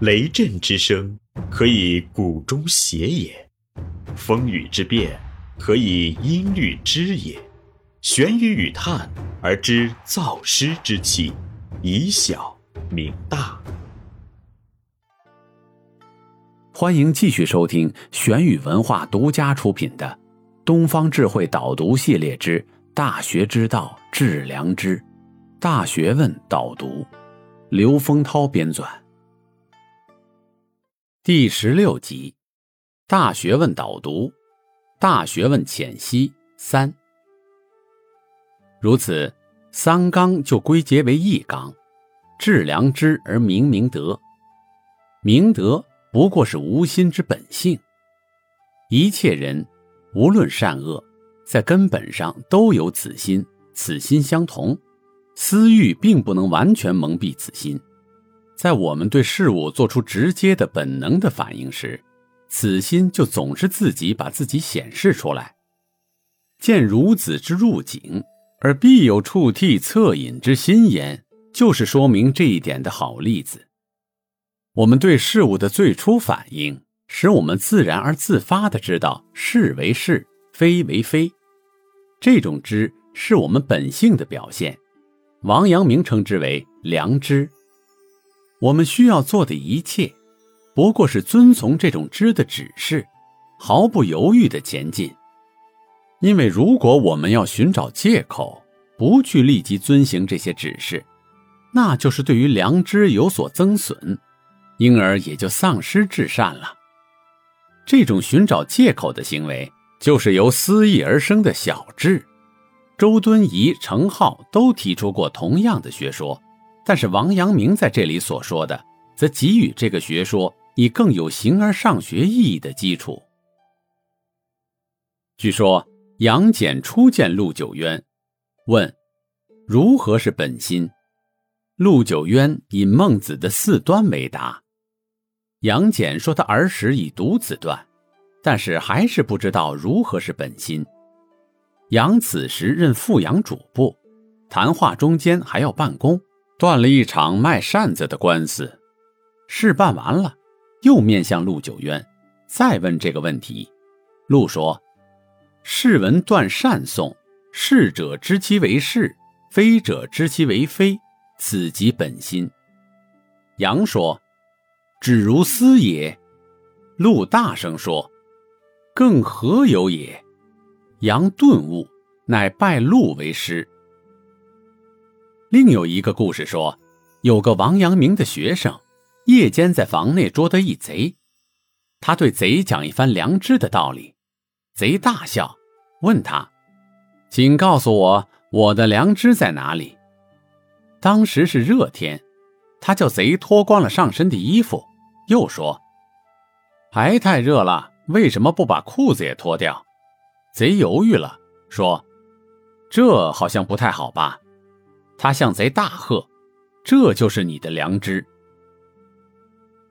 雷震之声，可以鼓中谐也；风雨之变，可以音律之也。玄于语叹而知造湿之气，以小明大。欢迎继续收听玄宇文化独家出品的《东方智慧导读系列之大学之道治良知》，大学问导读，刘丰涛编纂。第十六集，大学问导读，大学问浅析三。如此，三纲就归结为一纲，治良知而明明德。明德不过是无心之本性。一切人，无论善恶，在根本上都有此心，此心相同。私欲并不能完全蒙蔽此心。在我们对事物做出直接的本能的反应时，此心就总是自己把自己显示出来。见孺子之入井，而必有触涕恻隐之心焉，就是说明这一点的好例子。我们对事物的最初反应，使我们自然而自发的知道是为是，非为非。这种知是我们本性的表现。王阳明称之为良知。我们需要做的一切，不过是遵从这种知的指示，毫不犹豫的前进。因为如果我们要寻找借口，不去立即遵行这些指示，那就是对于良知有所增损，因而也就丧失至善了。这种寻找借口的行为，就是由私意而生的小智。周敦颐、程颢都提出过同样的学说。但是王阳明在这里所说的，则给予这个学说以更有形而上学意义的基础。据说杨戬初见陆九渊，问：“如何是本心？”陆九渊以孟子的四端为答。杨戬说他儿时已读此段，但是还是不知道如何是本心。杨此时任富阳主簿，谈话中间还要办公。断了一场卖扇子的官司，事办完了，又面向陆九渊，再问这个问题。陆说：“士闻断扇颂，是者知其为是，非者知其为非，此即本心。”杨说：“只如斯也。”陆大声说：“更何有也？”杨顿悟，乃拜陆为师。另有一个故事说，有个王阳明的学生，夜间在房内捉得一贼，他对贼讲一番良知的道理，贼大笑，问他：“请告诉我，我的良知在哪里？”当时是热天，他叫贼脱光了上身的衣服，又说：“还太热了，为什么不把裤子也脱掉？”贼犹豫了，说：“这好像不太好吧。”他向贼大喝：“这就是你的良知。”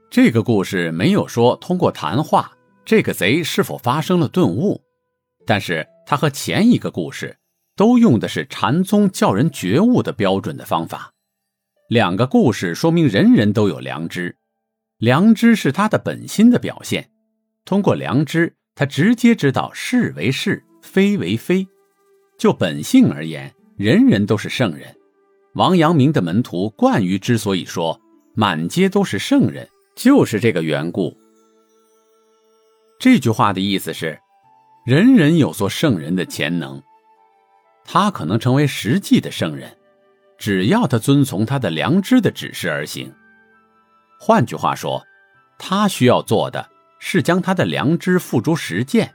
这个故事没有说通过谈话，这个贼是否发生了顿悟，但是他和前一个故事都用的是禅宗叫人觉悟的标准的方法。两个故事说明人人都有良知，良知是他的本心的表现。通过良知，他直接知道是为是，非为非。就本性而言，人人都是圣人。王阳明的门徒冠于之所以说满街都是圣人，就是这个缘故。这句话的意思是，人人有做圣人的潜能，他可能成为实际的圣人，只要他遵从他的良知的指示而行。换句话说，他需要做的是将他的良知付诸实践，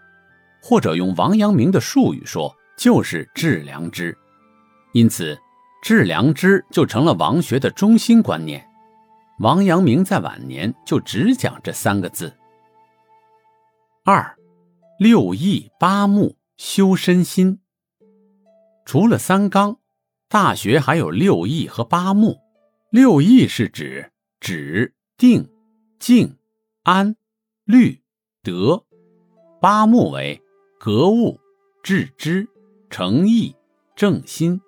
或者用王阳明的术语说，就是治良知。因此。致良知就成了王学的中心观念。王阳明在晚年就只讲这三个字。二，六艺八目修身心。除了三纲，大学还有六艺和八目。六艺是指止、定、静、安、虑、得；八目为格物、致知、诚意、正心。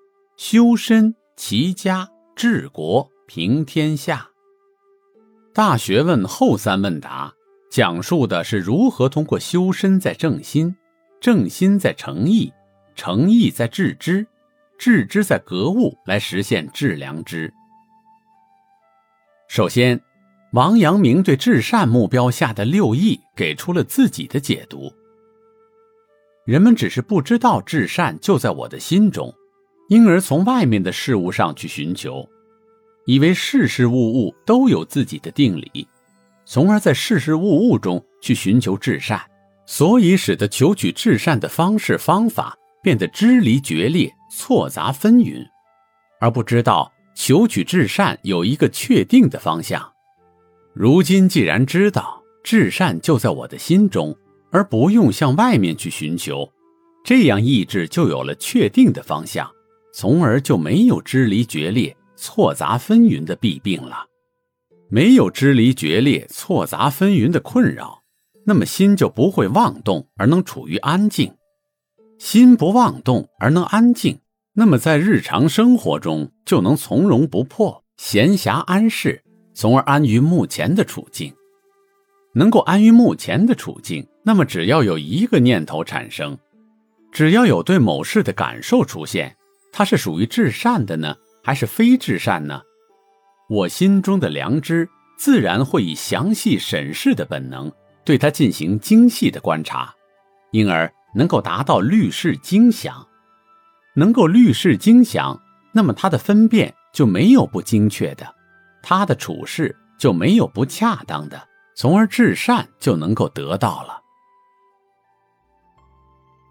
修身、齐家、治国、平天下。大学问后三问答讲述的是如何通过修身在正心，正心在诚意，诚意在致知，致知在格物来实现致良知。首先，王阳明对至善目标下的六义给出了自己的解读。人们只是不知道至善就在我的心中，因而从外面的事物上去寻求，以为事事物物都有自己的定理，从而在事事物物中去寻求至善，所以使得求取至善的方式方法变得支离决裂、错杂纷纭，而不知道求取至善有一个确定的方向。如今既然知道至善就在我的心中。而不用向外面去寻求，这样意志就有了确定的方向，从而就没有支离决裂、错杂纷纭的弊病了。没有支离决裂、错杂纷纭的困扰，那么心就不会妄动，而能处于安静。心不妄动而能安静，那么在日常生活中就能从容不迫、闲暇安适，从而安于目前的处境。能够安于目前的处境。那么，只要有一个念头产生，只要有对某事的感受出现，它是属于至善的呢，还是非至善呢？我心中的良知自然会以详细审视的本能对它进行精细的观察，因而能够达到虑事精详。能够虑事精详，那么他的分辨就没有不精确的，他的处事就没有不恰当的，从而至善就能够得到了。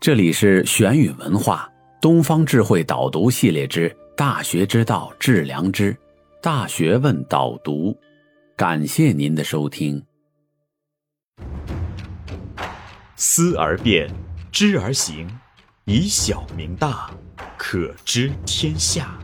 这里是玄宇文化东方智慧导读系列之《大学之道致良知》，大学问导读，感谢您的收听。思而变，知而行，以小明大，可知天下。